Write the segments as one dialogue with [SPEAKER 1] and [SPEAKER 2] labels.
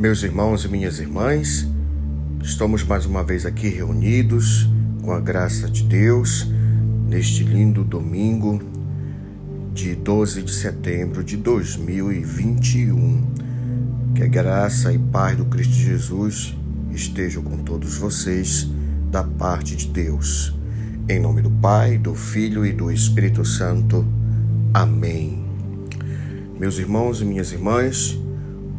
[SPEAKER 1] Meus irmãos e minhas irmãs, estamos mais uma vez aqui reunidos com a graça de Deus neste lindo domingo de 12 de setembro de 2021. Que a graça e paz do Cristo Jesus estejam com todos vocês da parte de Deus. Em nome do Pai, do Filho e do Espírito Santo. Amém. Meus irmãos e minhas irmãs,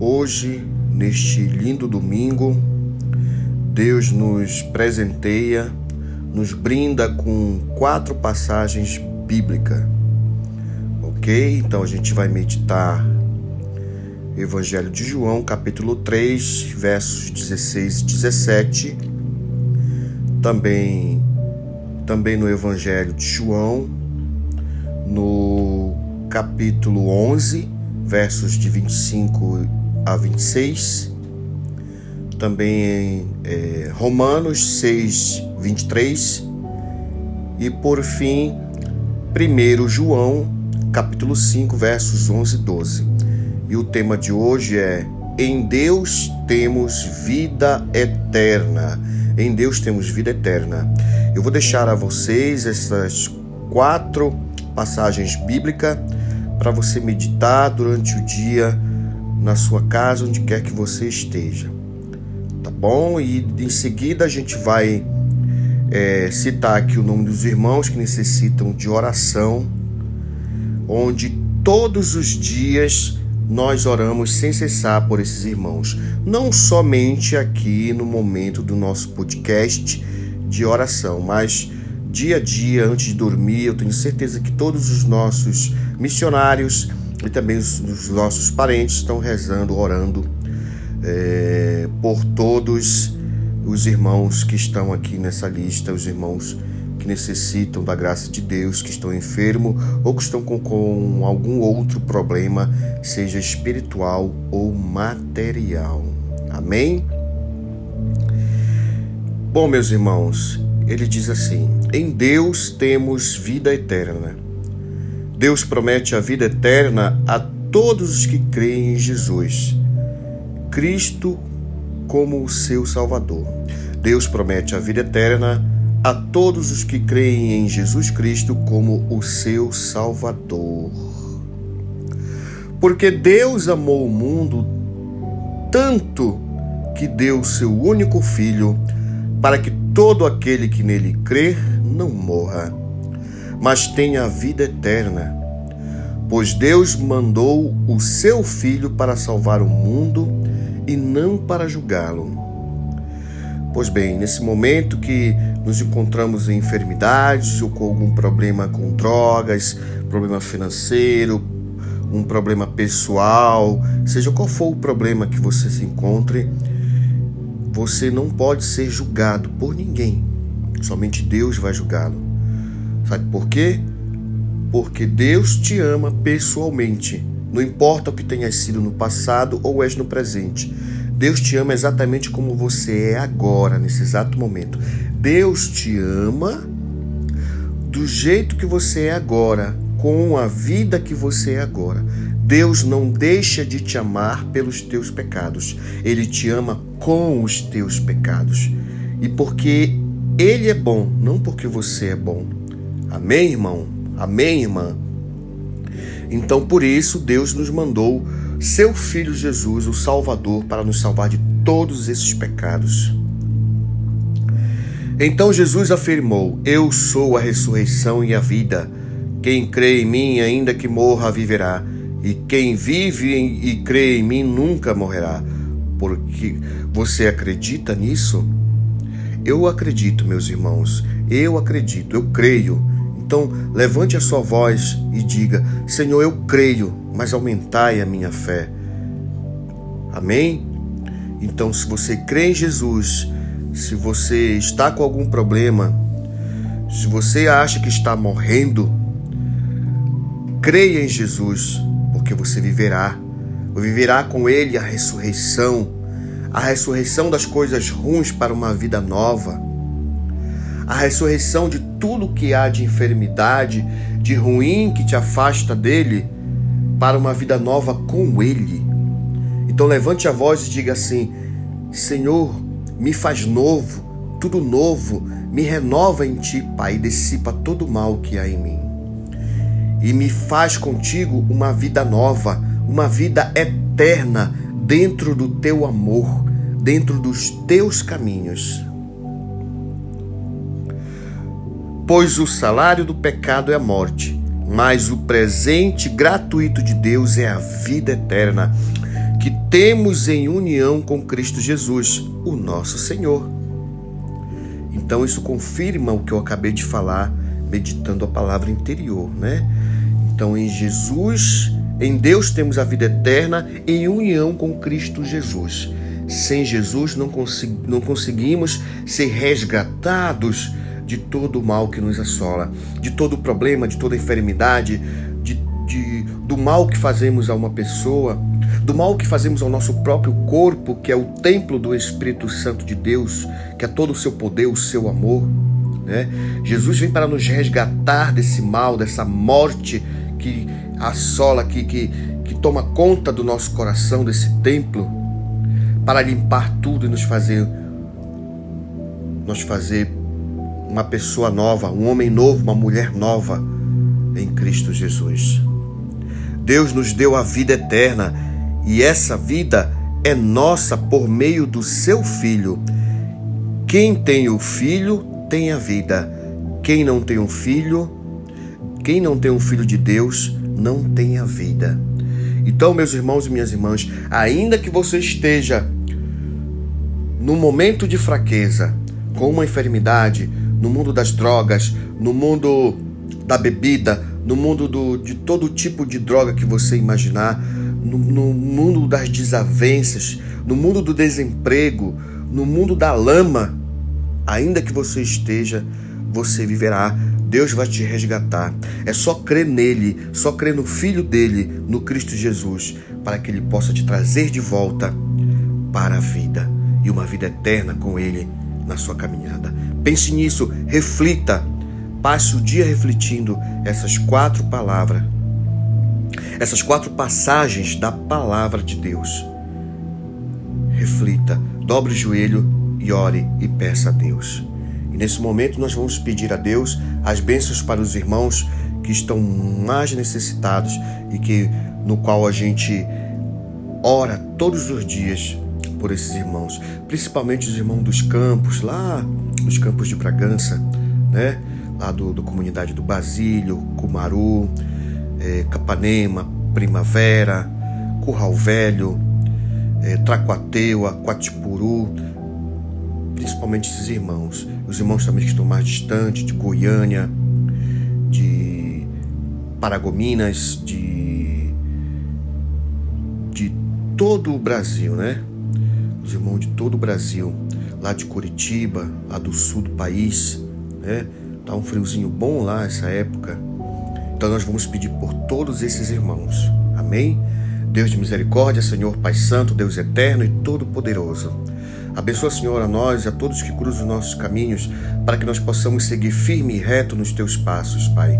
[SPEAKER 1] hoje neste lindo domingo, Deus nos presenteia, nos brinda com quatro passagens bíblicas. Ok? Então a gente vai meditar Evangelho de João, capítulo 3, versos 16 e 17. Também, também no Evangelho de João, no capítulo 11, versos de 25 a 26. Também é, Romanos 6, 23. E por fim, 1 João, capítulo 5, versos 11 e 12. E o tema de hoje é Em Deus temos vida eterna. Em Deus temos vida eterna. Eu vou deixar a vocês essas quatro passagens bíblicas para você meditar durante o dia na sua casa, onde quer que você esteja. Tá bom? E em seguida a gente vai é, citar aqui o nome dos irmãos que necessitam de oração, onde todos os dias nós oramos sem cessar por esses irmãos. Não somente aqui no momento do nosso podcast de oração, mas dia a dia, antes de dormir, eu tenho certeza que todos os nossos missionários e também os, os nossos parentes estão rezando, orando é, por todos os irmãos que estão aqui nessa lista, os irmãos que necessitam da graça de Deus, que estão enfermos ou que estão com, com algum outro problema, seja espiritual ou material. Amém? Bom, meus irmãos, ele diz assim: Em Deus temos vida eterna. Deus promete a vida eterna a todos os que creem em Jesus, Cristo como o seu Salvador. Deus promete a vida eterna a todos os que creem em Jesus Cristo como o seu Salvador. Porque Deus amou o mundo tanto que deu o seu único Filho para que todo aquele que nele crer não morra, mas tenha a vida eterna. Pois Deus mandou o seu Filho para salvar o mundo e não para julgá-lo. Pois bem, nesse momento que nos encontramos em enfermidades ou com algum problema com drogas, problema financeiro, um problema pessoal, seja qual for o problema que você se encontre, você não pode ser julgado por ninguém. Somente Deus vai julgá-lo. Sabe por quê? Porque Deus te ama pessoalmente. Não importa o que tenha sido no passado ou és no presente. Deus te ama exatamente como você é agora, nesse exato momento. Deus te ama do jeito que você é agora, com a vida que você é agora. Deus não deixa de te amar pelos teus pecados. Ele te ama com os teus pecados. E porque Ele é bom, não porque você é bom. Amém, irmão? Amém, irmã? Então, por isso, Deus nos mandou seu Filho Jesus, o Salvador, para nos salvar de todos esses pecados. Então Jesus afirmou: Eu sou a ressurreição e a vida. Quem crê em mim, ainda que morra, viverá e quem vive e crê em mim nunca morrerá. Porque você acredita nisso? Eu acredito, meus irmãos, eu acredito, eu creio. Então, levante a sua voz e diga: Senhor, eu creio, mas aumentai a minha fé. Amém? Então, se você crê em Jesus, se você está com algum problema, se você acha que está morrendo, creia em Jesus porque você viverá. Viverá com Ele a ressurreição, a ressurreição das coisas ruins para uma vida nova, a ressurreição de tudo que há de enfermidade, de ruim que te afasta dele, para uma vida nova com Ele. Então levante a voz e diga assim: Senhor, me faz novo, tudo novo, me renova em ti, Pai, e dissipa todo o mal que há em mim. E me faz contigo uma vida nova, uma vida eterna dentro do teu amor, dentro dos teus caminhos. Pois o salário do pecado é a morte, mas o presente gratuito de Deus é a vida eterna, que temos em união com Cristo Jesus, o nosso Senhor. Então isso confirma o que eu acabei de falar, meditando a palavra interior, né? Então em Jesus, em Deus temos a vida eterna em união com Cristo Jesus. Sem Jesus não, consegui, não conseguimos ser resgatados de todo o mal que nos assola, de todo o problema, de toda a enfermidade, de, de, do mal que fazemos a uma pessoa, do mal que fazemos ao nosso próprio corpo, que é o templo do Espírito Santo de Deus, que é todo o seu poder, o seu amor. Né? Jesus vem para nos resgatar desse mal, dessa morte que assola, que, que, que toma conta do nosso coração, desse templo, para limpar tudo e nos fazer, nos fazer uma pessoa nova, um homem novo, uma mulher nova em Cristo Jesus. Deus nos deu a vida eterna e essa vida é nossa por meio do seu Filho. Quem tem o Filho tem a vida. Quem não tem um filho, quem não tem um filho de Deus, não tem a vida. Então, meus irmãos e minhas irmãs, ainda que você esteja no momento de fraqueza, com uma enfermidade, no mundo das drogas, no mundo da bebida, no mundo do, de todo tipo de droga que você imaginar, no, no mundo das desavenças, no mundo do desemprego, no mundo da lama, ainda que você esteja, você viverá. Deus vai te resgatar. É só crer nele, só crer no Filho dele, no Cristo Jesus, para que ele possa te trazer de volta para a vida e uma vida eterna com ele na sua caminhada. Pense nisso, reflita, passe o dia refletindo essas quatro palavras essas quatro passagens da palavra de Deus. Reflita, dobre o joelho e ore e peça a Deus. E nesse momento nós vamos pedir a Deus as bênçãos para os irmãos que estão mais necessitados e que no qual a gente ora todos os dias por esses irmãos, principalmente os irmãos dos campos, lá os campos de Bragança, né? Lá do, do comunidade do Basílio, Cumaru, é, Capanema, Primavera, Curral Velho, é, Tracuateua, Quatipuru, principalmente esses irmãos. Os irmãos também que estão mais distantes, de Goiânia, de Paragominas, de, de todo o Brasil, né? Os irmãos de todo o Brasil, lá de Curitiba, lá do sul do país, né? Tá um friozinho bom lá essa época então nós vamos pedir por todos esses irmãos. Amém? Deus de misericórdia, Senhor Pai Santo, Deus eterno e todo-poderoso. Abençoa, Senhor, a nós e a todos que cruzam os nossos caminhos, para que nós possamos seguir firme e reto nos teus passos, Pai.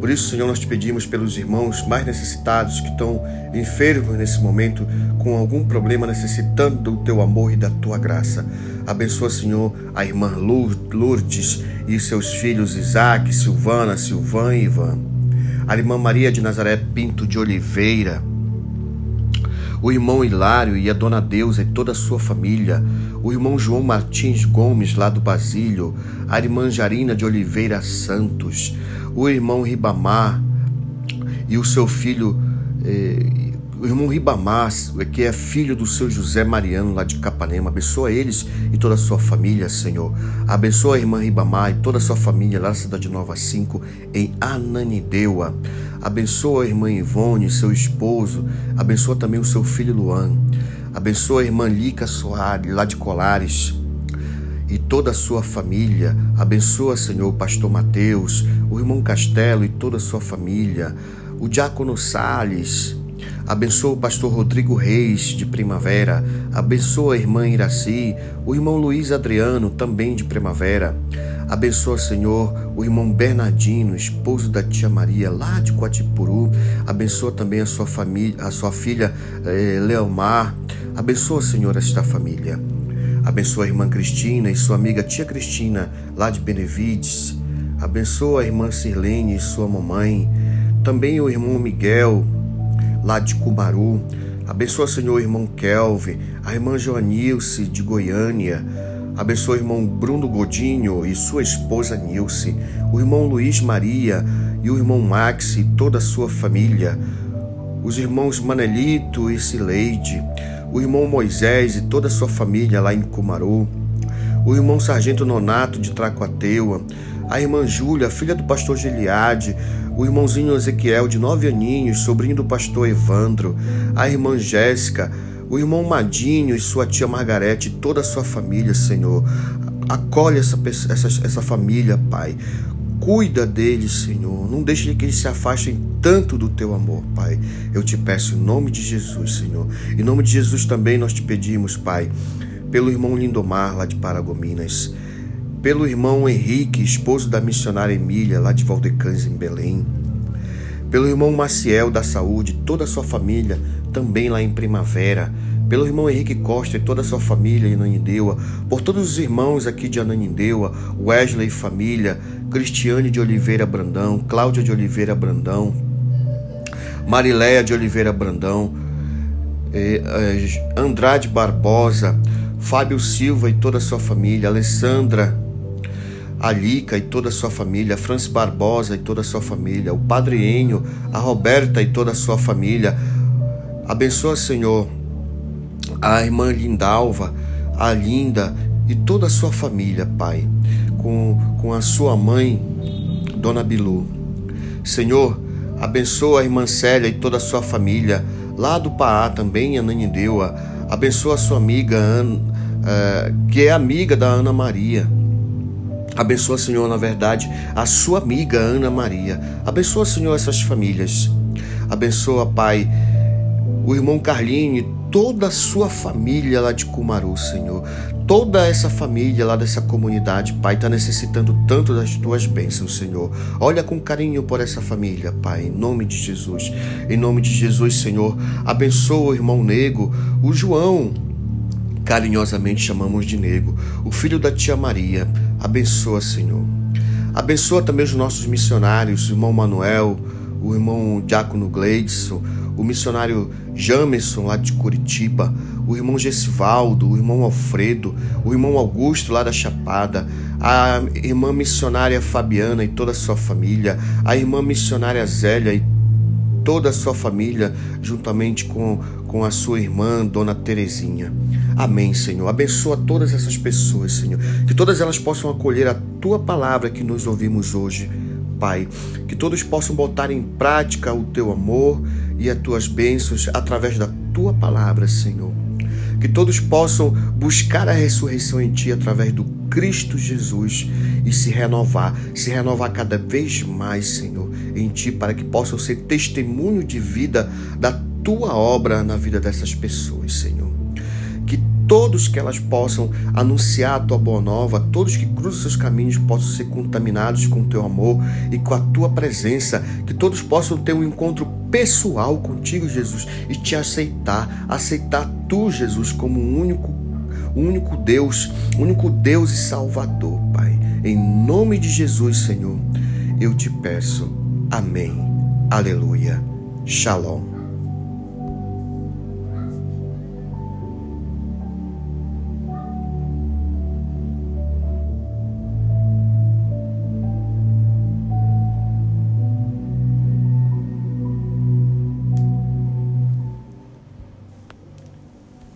[SPEAKER 1] Por isso, Senhor, nós te pedimos pelos irmãos mais necessitados que estão enfermos nesse momento, com algum problema, necessitando do teu amor e da tua graça. Abençoa, Senhor, a irmã Lourdes e seus filhos Isaac, Silvana, Silvan e Ivan. A irmã Maria de Nazaré Pinto de Oliveira o irmão Hilário e a dona Deusa e toda a sua família, o irmão João Martins Gomes, lá do Basílio, a irmã Jarina de Oliveira Santos, o irmão Ribamar e o seu filho, eh, o irmão Ribamar, que é filho do seu José Mariano, lá de Capanema. Abençoa eles e toda a sua família, Senhor. Abençoa a irmã Ribamar e toda a sua família lá na cidade Nova 5, em Ananideua. Abençoa a irmã Ivone, seu esposo. Abençoa também o seu filho Luan. Abençoa a irmã Lica Soares, lá de Colares. E toda a sua família. Abençoa, Senhor, o pastor Mateus, o irmão Castelo e toda a sua família. O diácono Sales Abençoa o pastor Rodrigo Reis, de Primavera. Abençoa a irmã Iraci, o irmão Luiz Adriano, também de Primavera. Abençoa, Senhor, o irmão Bernardino, esposo da tia Maria, lá de Coatipuru. Abençoa também a sua família, a sua filha eh, Leomar. Abençoa, Senhor, esta família. Abençoa a irmã Cristina e sua amiga tia Cristina, lá de Benevides. Abençoa a irmã Sirlene e sua mamãe. Também o irmão Miguel, lá de Cumaru. Abençoa, Senhor, o irmão Kelvin, a irmã Joanilce, de Goiânia. Abençoa o irmão Bruno Godinho e sua esposa Nilce, o irmão Luiz Maria e o irmão Max e toda a sua família, os irmãos Manelito e Sileide, o irmão Moisés e toda a sua família lá em Cumaru, o irmão Sargento Nonato de Tracoateua, a irmã Júlia, filha do pastor Giliade, o irmãozinho Ezequiel de nove aninhos, sobrinho do pastor Evandro, a irmã Jéssica, o irmão Madinho e sua tia Margarete e toda a sua família, Senhor. Acolhe essa, essa, essa família, Pai. Cuida deles, Senhor. Não deixe que eles se afastem tanto do teu amor, Pai. Eu te peço em nome de Jesus, Senhor. Em nome de Jesus também nós te pedimos, Pai, pelo irmão Lindomar, lá de Paragominas, pelo irmão Henrique, esposo da missionária Emília, lá de Valdecães, em Belém, pelo irmão Maciel da Saúde, toda a sua família, também lá em Primavera, pelo irmão Henrique Costa e toda a sua família em Ananindeua, por todos os irmãos aqui de Ananindeua, Wesley e família, Cristiane de Oliveira Brandão, Cláudia de Oliveira Brandão, Mariléia de Oliveira Brandão, eh, eh, Andrade Barbosa, Fábio Silva e toda a sua família, Alessandra Alica e toda a sua família, Francis Barbosa e toda a sua família, o Padre Enio, a Roberta e toda a sua família, Abençoa, Senhor, a irmã Lindalva, a Linda e toda a sua família, Pai, com, com a sua mãe, Dona Bilu. Senhor, abençoa a irmã Célia e toda a sua família, lá do Paá também, Ananindeua. Abençoa a sua amiga, uh, que é amiga da Ana Maria. Abençoa, Senhor, na verdade, a sua amiga Ana Maria. Abençoa, Senhor, essas famílias. Abençoa, Pai, o irmão Carlinho e toda a sua família lá de Cumaru, Senhor. Toda essa família lá dessa comunidade, Pai, está necessitando tanto das tuas bênçãos, Senhor. Olha com carinho por essa família, Pai, em nome de Jesus. Em nome de Jesus, Senhor. Abençoa o irmão Nego, o João, carinhosamente chamamos de Nego, o filho da tia Maria. Abençoa, Senhor. Abençoa também os nossos missionários, o irmão Manuel, o irmão Diácono Gleidson, o missionário Jamerson, lá de Curitiba, o irmão Gessivaldo, o irmão Alfredo, o irmão Augusto, lá da Chapada, a irmã missionária Fabiana e toda a sua família, a irmã missionária Zélia e toda a sua família, juntamente com, com a sua irmã, Dona Terezinha. Amém, Senhor. Abençoa todas essas pessoas, Senhor. Que todas elas possam acolher a tua palavra que nos ouvimos hoje Pai. Que todos possam botar em prática o teu amor e as tuas bênçãos através da tua palavra, Senhor. Que todos possam buscar a ressurreição em ti através do Cristo Jesus e se renovar, se renovar cada vez mais, Senhor, em ti, para que possam ser testemunho de vida da tua obra na vida dessas pessoas, Senhor todos que elas possam anunciar a tua boa nova, todos que cruzam seus caminhos possam ser contaminados com o teu amor e com a tua presença, que todos possam ter um encontro pessoal contigo, Jesus, e te aceitar, aceitar tu, Jesus, como o único, único Deus, único Deus e Salvador, Pai. Em nome de Jesus, Senhor, eu te peço. Amém. Aleluia. Shalom.